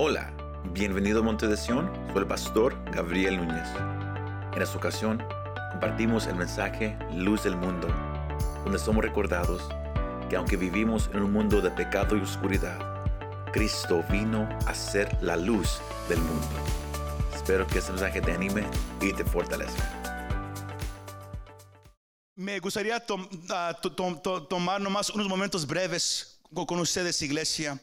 Hola, bienvenido a Monte de Sion, soy el pastor Gabriel Núñez. En esta ocasión compartimos el mensaje Luz del Mundo, donde somos recordados que aunque vivimos en un mundo de pecado y oscuridad, Cristo vino a ser la luz del mundo. Espero que este mensaje te anime y te fortalezca. Me gustaría ah, to- tom- to- tomar nomás unos momentos breves co- con ustedes, iglesia.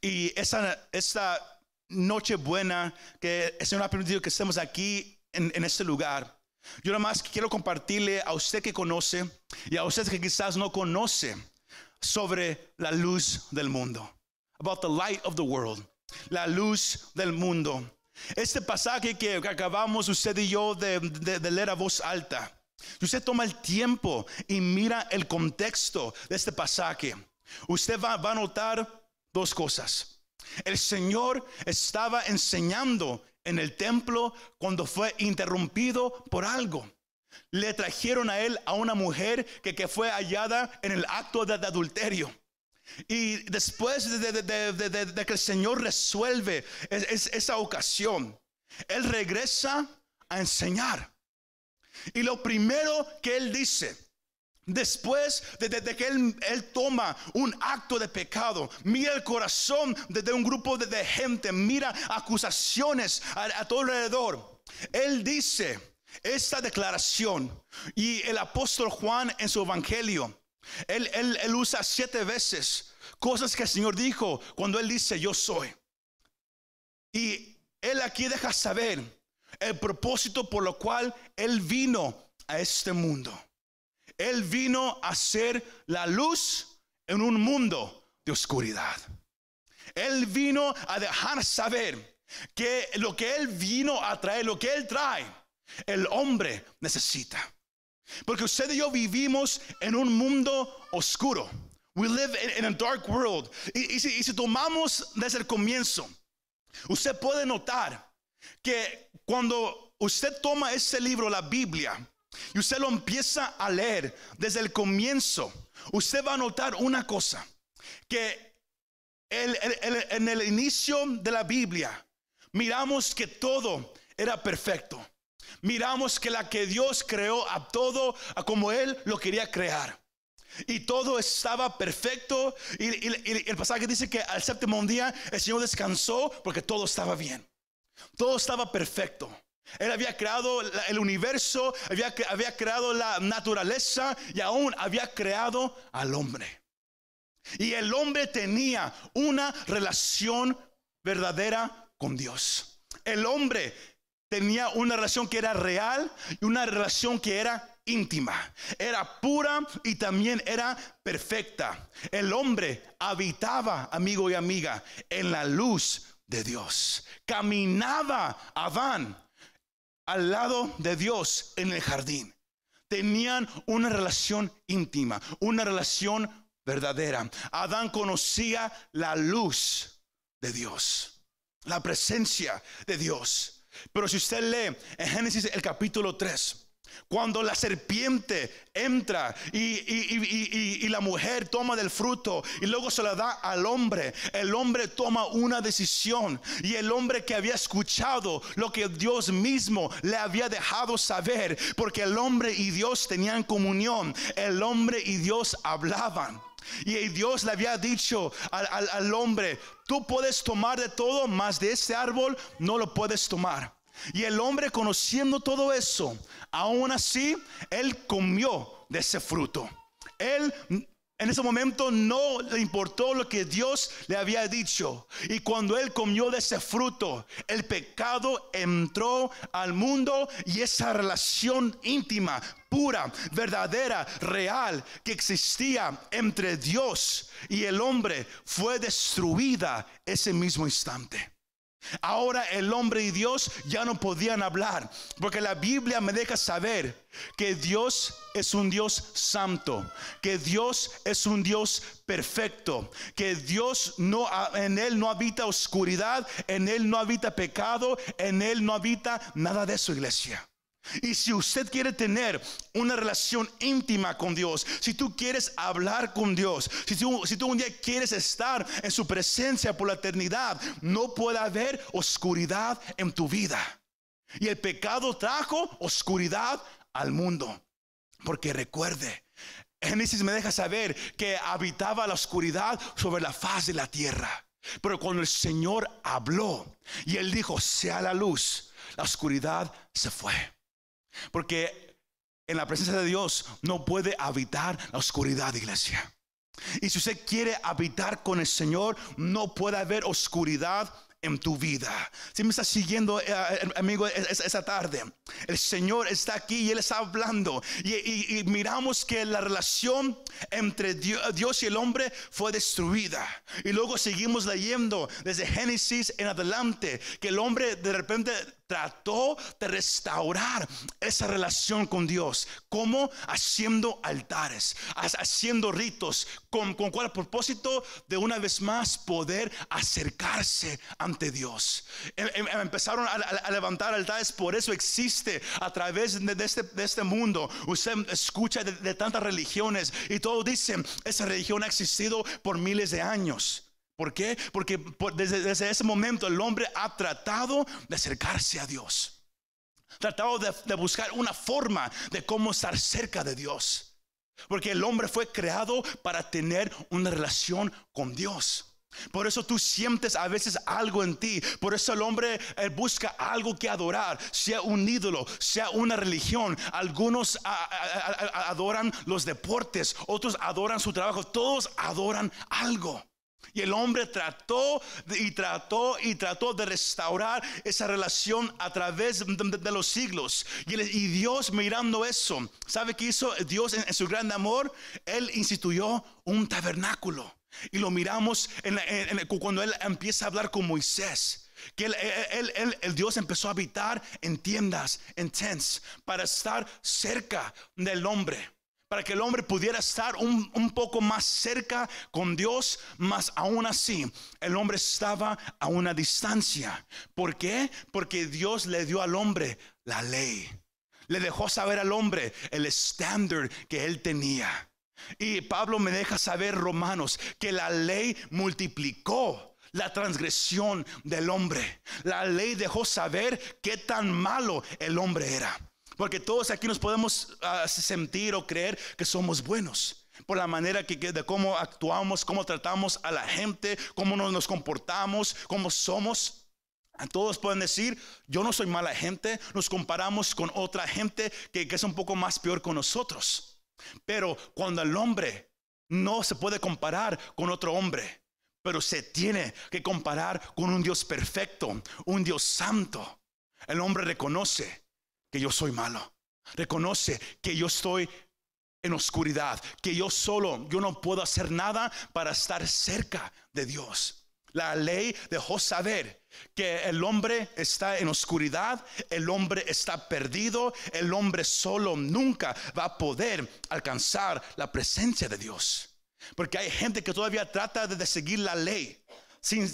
Y esa, esta noche buena que el Señor ha permitido que estemos aquí en, en este lugar. Yo nomás quiero compartirle a usted que conoce y a usted que quizás no conoce sobre la luz del mundo. About the light of the world. La luz del mundo. Este pasaje que acabamos usted y yo de, de- de leer a voz alta. Si usted toma el tiempo y mira el contexto de este pasaje, usted va, va a notar dos cosas. El Señor estaba enseñando en el templo cuando fue interrumpido por algo. Le trajeron a él a una mujer que, que fue hallada en el acto de, adulterio. Y después de, que el Señor resuelve es- es- esa ocasión, Él regresa a enseñar. Y lo primero que Él dice, después de, que él, él toma un acto de pecado, mira el corazón de, un grupo de, de gente, mira acusaciones a, a todo alrededor. Él dice esta declaración y el apóstol Juan en su evangelio, él, él- él usa siete veces cosas que el Señor dijo cuando él dice yo soy. Y él aquí deja saber el propósito por lo cual él vino a este mundo. Él vino a ser la luz en un mundo de oscuridad. Él vino a dejar saber que lo que él vino a traer, lo que él trae, el hombre necesita. Porque usted y yo vivimos en un mundo oscuro. We live in, a dark world. Y, si, y tomamos desde el comienzo, usted puede notar que cuando usted toma este libro, la Biblia, y usted lo empieza a leer desde el comienzo, usted va a notar una cosa, que en el inicio de la Biblia, miramos que todo era perfecto. Miramos que la que Dios creó a todo a como Él lo quería crear. Y todo estaba perfecto. Y el pasaje dice que al séptimo día el Señor descansó porque todo estaba bien. Todo estaba perfecto. Él había creado el universo, había, había creado la naturaleza y aún había creado al hombre. Y el hombre tenía una relación verdadera con Dios. El hombre tenía una relación que era real y una relación que era íntima. Era pura y también era perfecta. El hombre habitaba, amigo y amiga, en la luz de Dios. Caminaba Adán al lado de Dios en el jardín. Tenían una relación íntima, una relación verdadera. Adán conocía la luz de Dios, la presencia de Dios. Pero si usted lee en Génesis el capítulo 3, cuando la serpiente entra y, la mujer toma del fruto y luego se la da al hombre, el hombre toma una decisión y el hombre que había escuchado lo que Dios mismo le había dejado saber, porque el hombre y Dios tenían comunión, el hombre y Dios hablaban. Y Dios le había dicho al, hombre, tú puedes tomar de todo, mas de este árbol no lo puedes tomar. Y el hombre conociendo todo eso, aún así, él comió de ese fruto. Él en ese momento no le importó lo que Dios le había dicho. Y cuando él comió de ese fruto, el pecado entró al mundo y esa relación íntima, pura, verdadera, real que existía entre Dios y el hombre fue destruida ese mismo instante. Ahora el hombre y Dios ya no podían hablar, porque la Biblia me deja saber que Dios es un Dios santo, que Dios es un Dios perfecto, que Dios no en él no habita oscuridad, en él no habita pecado, en él no habita nada de su iglesia. Y si usted quiere tener una relación íntima con Dios, si tú quieres hablar con Dios, si tú, un día quieres estar en su presencia por la eternidad, no puede haber oscuridad en tu vida. Y el pecado trajo oscuridad al mundo. Porque recuerde, Génesis me deja saber que habitaba la oscuridad sobre la faz de la tierra. Pero cuando el Señor habló y él dijo, sea la luz, la oscuridad se fue. Porque en la presencia de Dios no puede habitar la oscuridad, iglesia. Y si usted quiere habitar con el Señor, no puede haber oscuridad en tu vida. Si me está siguiendo, eh, amigo, esa tarde, el Señor está aquí y Él está hablando. Y, miramos que la relación entre Dios y el hombre fue destruida. Y luego seguimos leyendo desde Génesis en adelante que el hombre de repente trató de restaurar esa relación con Dios. como Haciendo altares, haciendo ritos. ¿Con, con cuál propósito? De una vez más poder acercarse ante Dios. Em, em, empezaron a, levantar altares, por eso existe a través de, este, de este, mundo. Usted escucha de, tantas religiones y todos dicen, esa religión ha existido por miles de años. ¿Por qué? Porque desde, ese momento el hombre ha tratado de acercarse a Dios. Tratado de, buscar una forma de cómo estar cerca de Dios. Porque el hombre fue creado para tener una relación con Dios. Por eso tú sientes a veces algo en ti. Por eso el hombre busca algo que adorar, sea un ídolo, sea una religión. Algunos adoran los deportes, otros adoran su trabajo, todos adoran algo. Y el hombre trató y trató y trató de restaurar esa relación a través de, los siglos. Y, Dios mirando eso, ¿sabe qué hizo Dios en, su gran amor? Él instituyó un tabernáculo. Y lo miramos cuando Él empieza a hablar con Moisés. Que el Dios empezó a habitar en tiendas, en tents, para estar cerca del hombre para que el hombre pudiera estar un, poco más cerca con Dios, mas aún así el hombre estaba a una distancia. ¿Por qué? Porque Dios le dio al hombre la ley. Le dejó saber al hombre el estándar que él tenía. Y Pablo me deja saber, Romanos, que la ley multiplicó la transgresión del hombre. La ley dejó saber qué tan malo el hombre era. Porque todos aquí nos podemos ah, sentir o creer que somos buenos. Por la manera que, de cómo actuamos, cómo tratamos a la gente, cómo nos, comportamos, cómo somos. Todos pueden decir, yo no soy mala gente, nos comparamos con otra gente que, que es un poco más peor con nosotros. Pero cuando el hombre no se puede comparar con otro hombre, pero se tiene que comparar con un Dios perfecto, un Dios santo, el hombre reconoce que yo soy malo. Reconoce que yo estoy en oscuridad, que yo solo, yo no puedo hacer nada para estar cerca de Dios. La ley dejó saber que el hombre está en oscuridad, el hombre está perdido, el hombre solo nunca va a poder alcanzar la presencia de Dios. Porque hay gente que todavía trata de seguir la ley sin,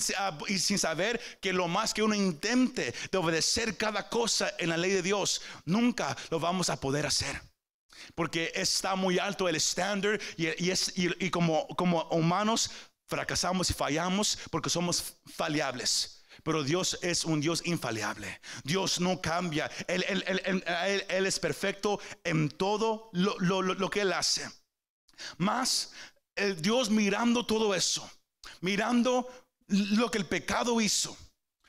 y sin saber que lo más que uno intente de obedecer cada cosa en la ley de Dios, nunca lo vamos a poder hacer. Porque está muy alto el estándar y, es, y, como, como humanos fracasamos y fallamos porque somos faliables. Pero Dios es un Dios infalible. Dios no cambia. Él, él, es perfecto en todo lo, lo, lo que Él hace. Más, el Dios mirando todo eso, mirando lo que el pecado hizo,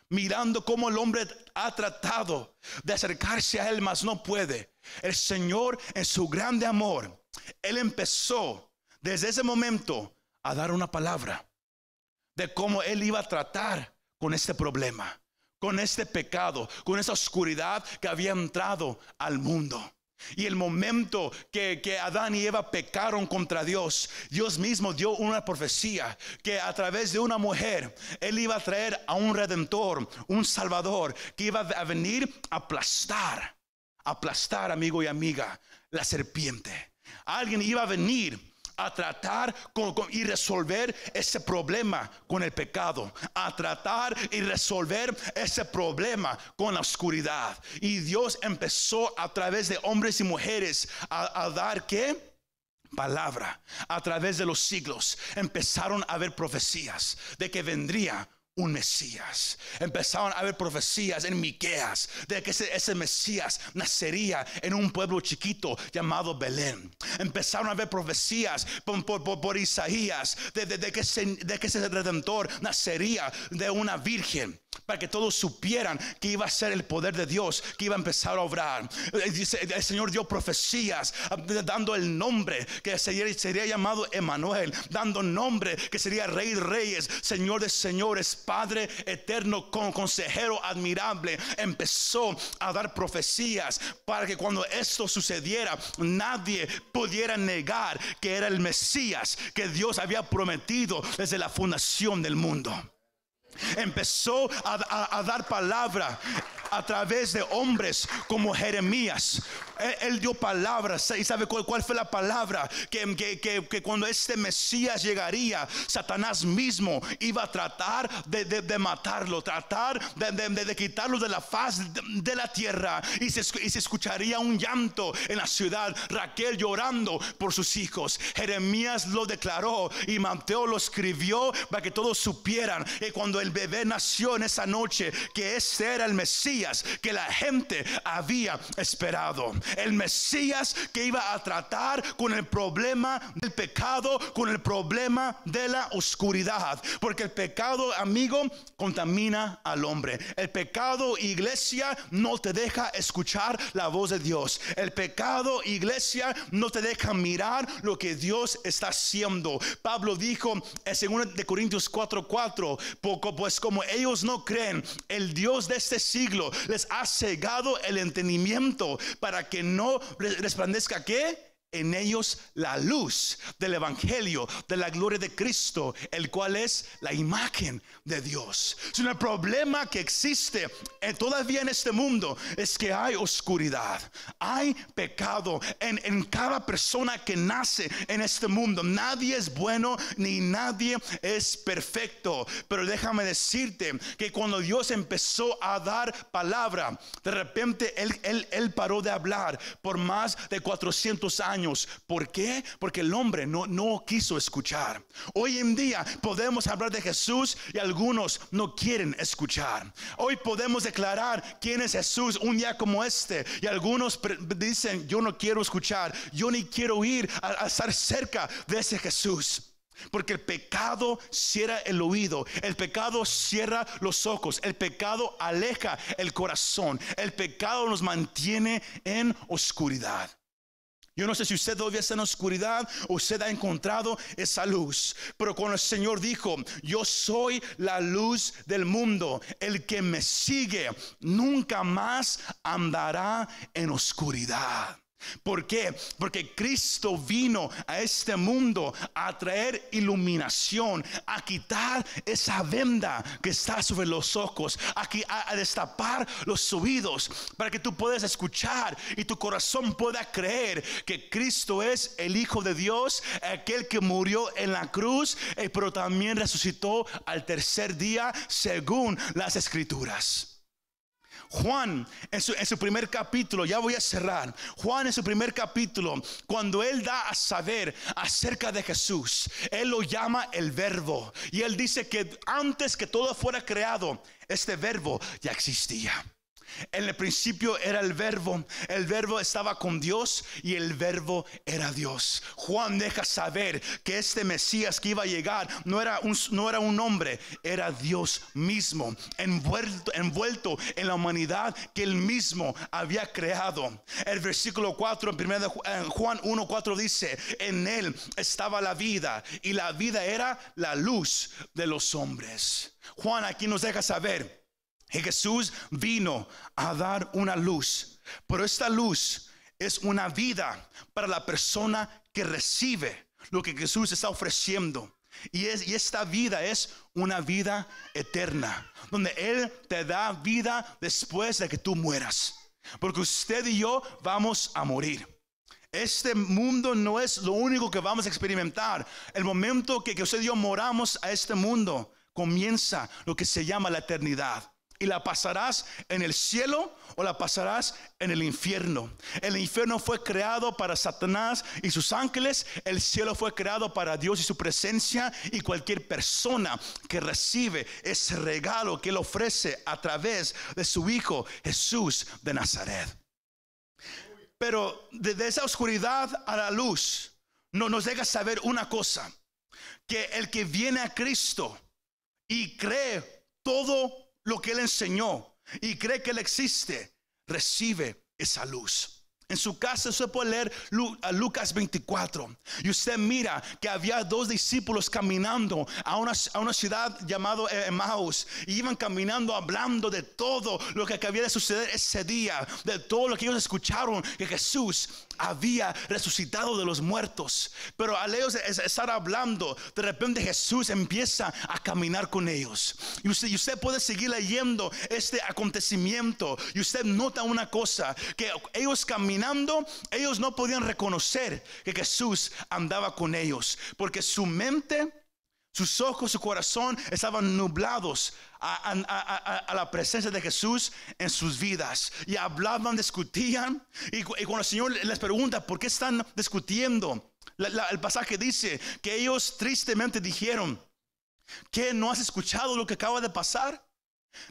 mirando cómo el hombre ha tratado de acercarse a él, mas no puede. El Señor en su grande amor, él empezó desde ese momento a dar una palabra de cómo él iba a tratar con este problema, con este pecado, con esa oscuridad que había entrado al mundo. Y el momento que, Adán y Eva pecaron contra Dios, Dios mismo dio una profecía que a través de una mujer, Él iba a traer a un redentor, un salvador, que iba a venir a aplastar, aplastar, amigo y amiga, la serpiente. Alguien iba a venir a tratar y resolver ese problema con el pecado, a tratar y resolver ese problema con la oscuridad. Y Dios empezó a través de hombres y mujeres a, dar qué? palabra a través de los siglos empezaron a haber profecías de que vendría un Mesías. Empezaron a haber profecías en Miqueas de que ese, Mesías nacería en un pueblo chiquito llamado Belén. Empezaron a haber profecías por, Isaías de que ese redentor nacería de una virgen para que todos supieran que iba a ser el poder de Dios que iba a empezar a obrar. Eh, El Señor dio profecías ah, dando el nombre que sería, llamado Emanuel, dando nombre que sería Rey Reyes, Señor de Señores, Padre eterno, con consejero admirable. Empezó a dar profecías para que cuando esto sucediera, nadie pudiera negar que era el Mesías que Dios había prometido desde la fundación del mundo empezó a, a- dar palabra a través de hombres como Jeremías. Él, dio palabras y sabe cuál, fue la palabra que, que- cuando este Mesías llegaría, Satanás mismo iba a tratar de, matarlo, tratar de, quitarlo de la faz de, la tierra y se, y se escucharía un llanto en la ciudad, Raquel llorando por sus hijos. Jeremías lo declaró y Mateo lo escribió para que todos supieran que cuando el bebé nació en esa noche, que ese era el Mesías que la gente había esperado. El Mesías que iba a tratar con el problema del pecado, con el problema de la oscuridad. Porque el pecado, amigo, contamina al hombre. El pecado, iglesia, no te deja escuchar la voz de Dios. El pecado, iglesia, no te deja mirar lo que Dios está haciendo. Pablo dijo en 2 de Corintios 4:4, poco pues como ellos no creen, el Dios de este siglo les ha cegado el entendimiento para que no re- resplandezca qué? En ellos la luz del Evangelio, de la gloria de Cristo, el cual es la imagen de Dios. Es un problema que existe eh, todavía en este mundo, es que hay oscuridad, hay pecado en, en cada persona que nace en este mundo. Nadie es bueno ni nadie es perfecto. Pero déjame decirte que cuando Dios empezó a dar palabra, de repente Él, él, él paró de hablar por más de 400 años. ¿Por qué? Porque el hombre no, quiso escuchar. Hoy en día podemos hablar de Jesús y algunos no quieren escuchar. Hoy podemos declarar quién es Jesús un día como este y algunos dicen yo no quiero escuchar, yo ni quiero ir a estar cerca de ese Jesús. Porque el pecado cierra el oído, el pecado cierra los ojos, el pecado aleja el corazón, el pecado nos mantiene en oscuridad. Yo no sé si usted todavía en oscuridad o usted ha encontrado esa luz. Pero cuando el Señor dijo, yo soy la luz del mundo, el que me sigue nunca más andará en oscuridad. ¿Por qué? Porque Cristo vino a este mundo a traer iluminación, a quitar esa venda que está sobre los ojos, a, a destapar los oídos para que tú puedas escuchar y tu corazón pueda creer que Cristo es el Hijo de Dios, aquel que murió en la cruz, eh, pero también resucitó al tercer día según las escrituras. Juan en su, en su primer capítulo, ya voy a cerrar, Juan en su primer capítulo, cuando él da a saber acerca de Jesús, él lo llama el verbo. Y él dice que antes que todo fuera creado, este verbo ya existía. En el principio era el verbo, el verbo estaba con Dios y el verbo era Dios. Juan deja saber que este Mesías que iba a llegar no era un, no era un hombre, era Dios mismo, envuelto, envuelto en la humanidad que él mismo había creado. El versículo 4 en primera de Ju- en Juan 1, 4 dice, en él estaba la vida y la vida era la luz de los hombres. Juan aquí nos deja saber Jesús vino a dar una luz, pero esta luz es una vida para la persona que recibe lo que Jesús está ofreciendo. Y, es, y esta vida es una vida eterna, donde Él te da vida después de que tú mueras. Porque usted y yo vamos a morir. Este mundo no es lo único que vamos a experimentar. El momento que, que usted y yo moramos a este mundo, comienza lo que se llama la eternidad. Y la pasarás en el cielo o la pasarás en el infierno. El infierno fue creado para Satanás y sus ángeles. El cielo fue creado para Dios y su presencia. Y cualquier persona que recibe ese regalo que Él ofrece a través de su Hijo Jesús de Nazaret. Pero desde esa oscuridad a la luz no nos deja saber una cosa. Que el que viene a Cristo y cree todo lo que Él enseñó y cree que Él existe, recibe esa luz. En su casa usted puede leer Lucas 24 y usted mira que había dos discípulos caminando a una, a una ciudad llamada Emmaus y iban caminando hablando de todo lo que había de suceder ese día, de todo lo que ellos escucharon que Jesús había resucitado de los muertos. Pero al ellos estar hablando, de repente Jesús empieza a caminar con ellos. Y usted, y usted puede seguir leyendo este acontecimiento y usted nota una cosa, que ellos ellos no podían reconocer que Jesús andaba con ellos, porque su mente sus ojos, su corazón estaban nublados a, la presencia de Jesús en sus vidas. Y hablaban, discutían. Y, cuando el Señor les pregunta, ¿por qué están discutiendo? el pasaje dice que ellos tristemente dijeron, ¿que no has escuchado lo que acaba de pasar?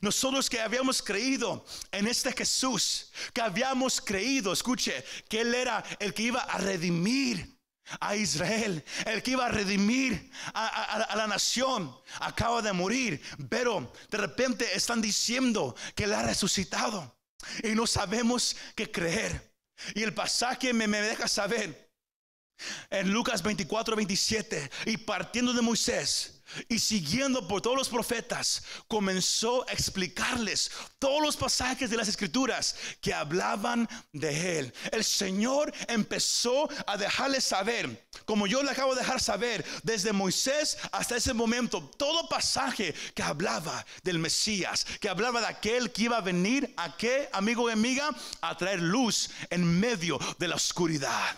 Nosotros que habíamos creído en este Jesús, que habíamos creído, escuche, que Él era el que iba a redimir a Israel, el que iba a redimir a, la nación, acaba de morir, pero de repente están diciendo que él ha resucitado y no sabemos qué creer. Y el pasaje me, me deja saber en Lucas 24, 27, y partiendo de Moisés, y siguiendo por todos los profetas, comenzó a explicarles todos los pasajes de las escrituras que hablaban de él. El Señor empezó a dejarles saber, como yo le acabo de dejar saber, desde Moisés hasta ese momento, todo pasaje que hablaba del Mesías, que hablaba de aquel que iba a venir a qué, amigo y amiga, a traer luz en medio de la oscuridad.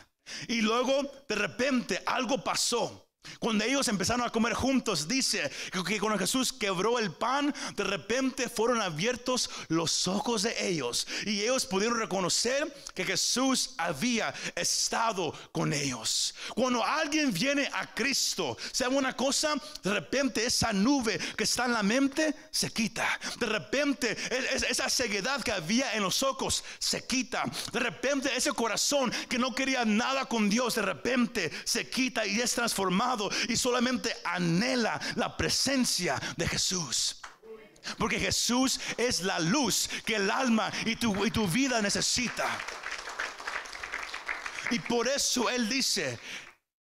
Y luego de repente algo pasó. Cuando ellos empezaron a comer juntos, dice que cuando Jesús quebró el pan, de repente fueron abiertos los ojos de ellos y ellos pudieron reconocer que Jesús había estado con ellos. Cuando alguien viene a Cristo, ¿sabe una cosa? De repente esa nube que está en la mente se quita. De repente esa ceguedad que había en los ojos se quita. De repente ese corazón que no quería nada con Dios, de repente se quita y es transformado y solamente anhela la presencia de Jesús. Porque Jesús es la luz que el alma y tu, y tu vida necesita. Y por eso Él dice,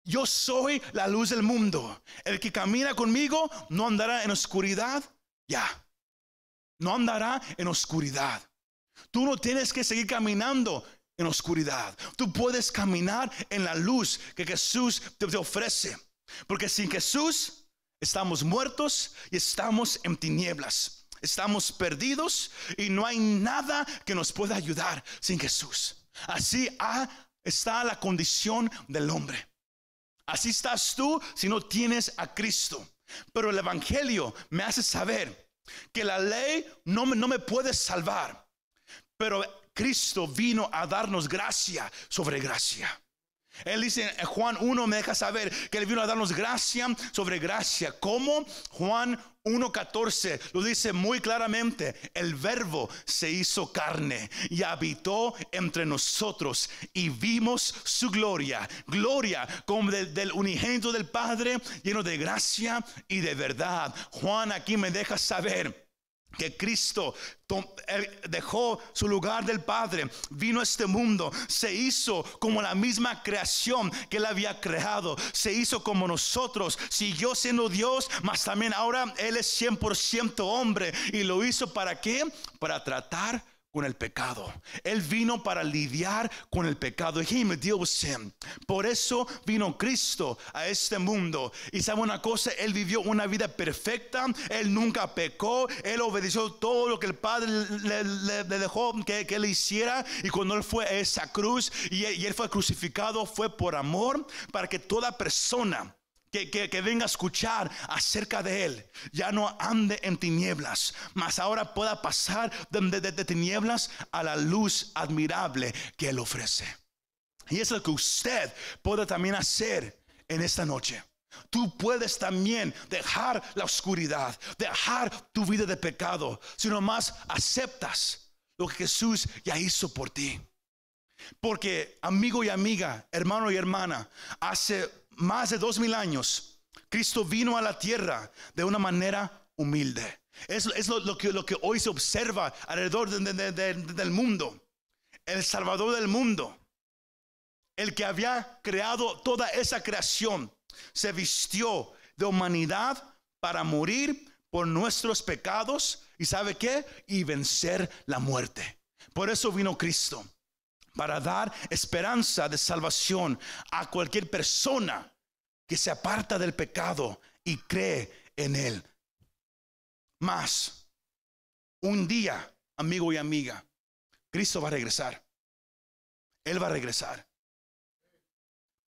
yo soy la luz del mundo. El que camina conmigo no andará en oscuridad. Ya. No andará en oscuridad. Tú no tienes que seguir caminando en oscuridad. Tú puedes caminar en la luz que Jesús te ofrece. Porque sin Jesús estamos muertos y estamos en tinieblas. Estamos perdidos y no hay nada que nos pueda ayudar sin Jesús. Así está la condición del hombre. Así estás tú si no tienes a Cristo. Pero el Evangelio me hace saber que la ley no no me puede salvar. Pero Cristo vino a darnos gracia sobre gracia. Él dice Juan 1 me deja saber que él vino a darnos gracia sobre gracia. ¿Cómo? Juan 1.14 lo dice muy claramente. El verbo se hizo carne y habitó entre nosotros y vimos su gloria. Gloria como del unigénito del Padre lleno de gracia y de verdad. Juan aquí me deja saber que Cristo dejó su lugar del Padre, vino a este mundo, se hizo como la misma creación que él había creado, se hizo como nosotros, siguió siendo Dios, mas también ahora él es 100% hombre y lo hizo para qué? Para tratar con el pecado. Él vino para lidiar con el pecado. He came to deal with. Por eso vino Cristo a este mundo. Y sabe una cosa, Él vivió una vida perfecta. Él nunca pecó. Él obedeció todo lo que el Padre le dejó que, que Él hiciera. Y cuando Él fue a esa cruz y, y Él fue crucificado, fue por amor para que toda persona que, que- venga a escuchar acerca de Él, ya no ande en tinieblas, mas ahora pueda pasar de, tinieblas a la luz admirable que Él ofrece. Y es lo que usted puede también hacer en esta noche. Tú puedes también dejar la oscuridad, dejar tu vida de pecado, si nomás aceptas lo que Jesús ya hizo por ti. Porque amigo y amiga, hermano y hermana, hace más de dos mil años, Cristo vino a la tierra de una manera humilde. Es, lo, que, lo que hoy se observa alrededor de- de- de- de- del mundo. El Salvador del mundo, el que había creado toda esa creación, se vistió de humanidad para morir por nuestros pecados y sabe qué? Y vencer la muerte. Por eso vino Cristo para dar esperanza de salvación a cualquier persona que se aparta del pecado y cree en Él. Más, un día, amigo y amiga, Cristo va a regresar. Él va a regresar.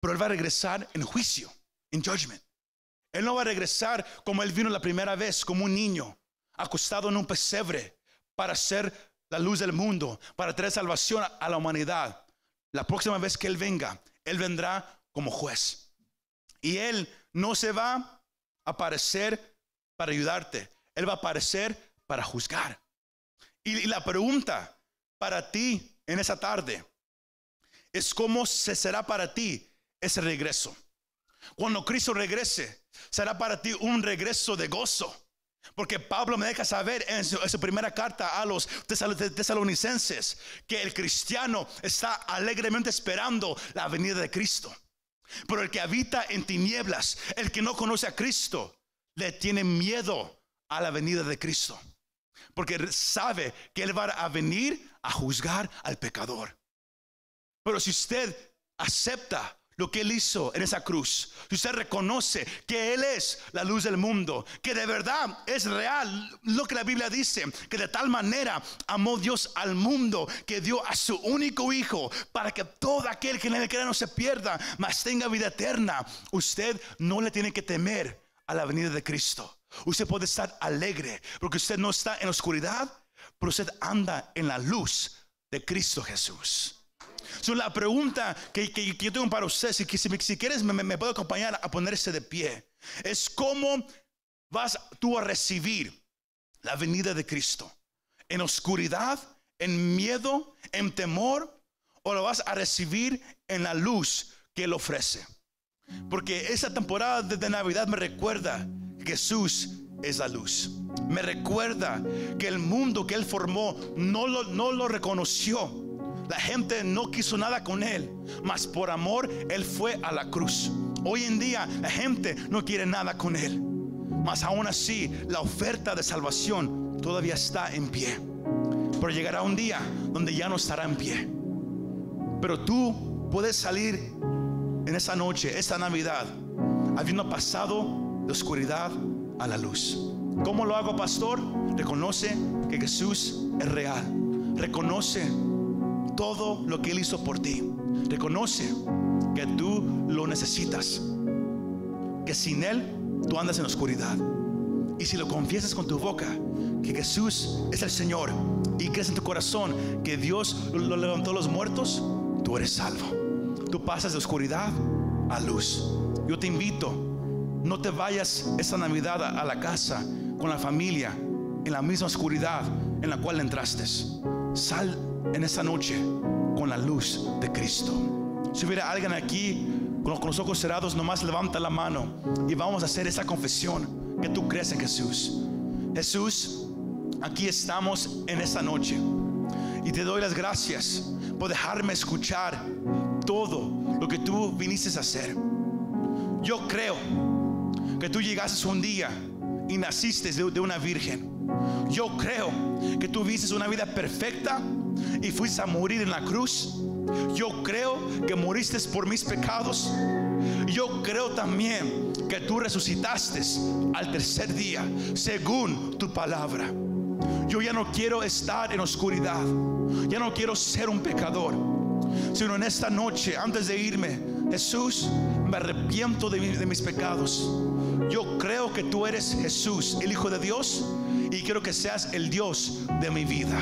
Pero Él va a regresar en juicio, en judgment. Él no va a regresar como Él vino la primera vez, como un niño, acostado en un pesebre, para ser la luz del mundo, para traer salvación a- la humanidad. La próxima vez que Él venga, Él vendrá como juez. Y Él no se va a aparecer para ayudarte. Él va a aparecer para juzgar. Y la pregunta para ti en esa tarde es cómo se será para ti ese regreso. Cuando Cristo regrese, será para ti un regreso de gozo. Porque Pablo me deja saber en su, primera carta a los tesal- tesalonicenses que el cristiano está alegremente esperando la venida de Cristo. Pero el que habita en tinieblas, el que no conoce a Cristo, le tiene miedo a la venida de Cristo. Porque sabe que Él va a venir a juzgar al pecador. Pero si usted acepta lo que Él hizo en esa cruz, si usted reconoce que Él es la luz del mundo, que de verdad es real lo que la Biblia dice, que de tal manera amó Dios al mundo que dio a su único hijo para que todo aquel que en él crea no se pierda, mas tenga vida eterna, usted no le tiene que temer a la venida de Cristo. Usted puede estar alegre porque usted no está en la oscuridad, pero usted anda en la luz de Cristo Jesús. So, la pregunta que, que- que yo tengo para usted, si, si, si quieres me, me- acompañar a ponerse de pie, es cómo vas tú a recibir la venida de Cristo. ¿En oscuridad, en miedo, en temor? ¿O lo vas a recibir en la luz que Él ofrece? Porque esa temporada de Navidad me recuerda que Jesús es la luz. Me recuerda que el mundo que Él formó no lo, no lo reconoció. La gente no quiso nada con Él, mas por amor Él fue a la cruz. Hoy en día la gente no quiere nada con Él, mas aún así la oferta de salvación todavía está en pie. Pero llegará un día donde ya no estará en pie. Pero tú puedes salir en esa noche, esta Navidad, habiendo pasado de oscuridad a la luz. ¿Cómo lo hago, pastor? Reconoce que Jesús es real. Reconoce todo lo que Él hizo por ti. Reconoce que tú lo necesitas. Que sin Él tú andas en la oscuridad. Y si lo confiesas con tu boca, que Jesús es el Señor, y crees en tu corazón que Dios lo levantó de los muertos, tú eres salvo. Tú pasas de oscuridad a luz. Yo te invito, no te vayas esta Navidad a, a la casa con la familia en la misma oscuridad en la cual entraste. Sal en esta noche con la luz de Cristo. Si hubiera alguien aquí con, los ojos cerrados, nomás levanta la mano y vamos a hacer esa confesión que tú crees en Jesús. Jesús, aquí estamos en esta noche y te doy las gracias por dejarme escuchar todo lo que tú viniste a hacer. Yo creo que tú llegaste un día y naciste de, de una virgen. Yo creo que tú viste una vida perfecta y fuiste a morir en la cruz. Yo creo que moriste por mis pecados. Yo creo también que tú resucitaste al tercer día, según tu palabra. Yo ya no quiero estar en oscuridad. Ya no quiero ser un pecador. Sino en esta noche, antes de irme, Jesús, me arrepiento de, de mis pecados. Yo creo que tú eres Jesús, el Hijo de Dios, y quiero que seas el Dios de mi vida.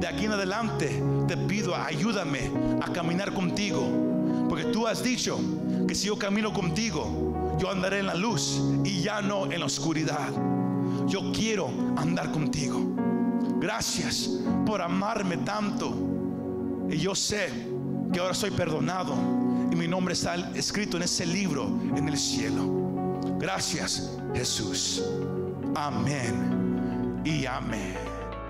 De aquí en adelante te pido, ayúdame a caminar contigo, porque tú has dicho que si yo camino contigo, yo andaré en la luz y ya no en la oscuridad. Yo quiero andar contigo. Gracias por amarme tanto. Y yo sé que ahora soy perdonado y mi nombre está escrito en ese libro en el cielo. Gracias, Jesús. Amén y amén.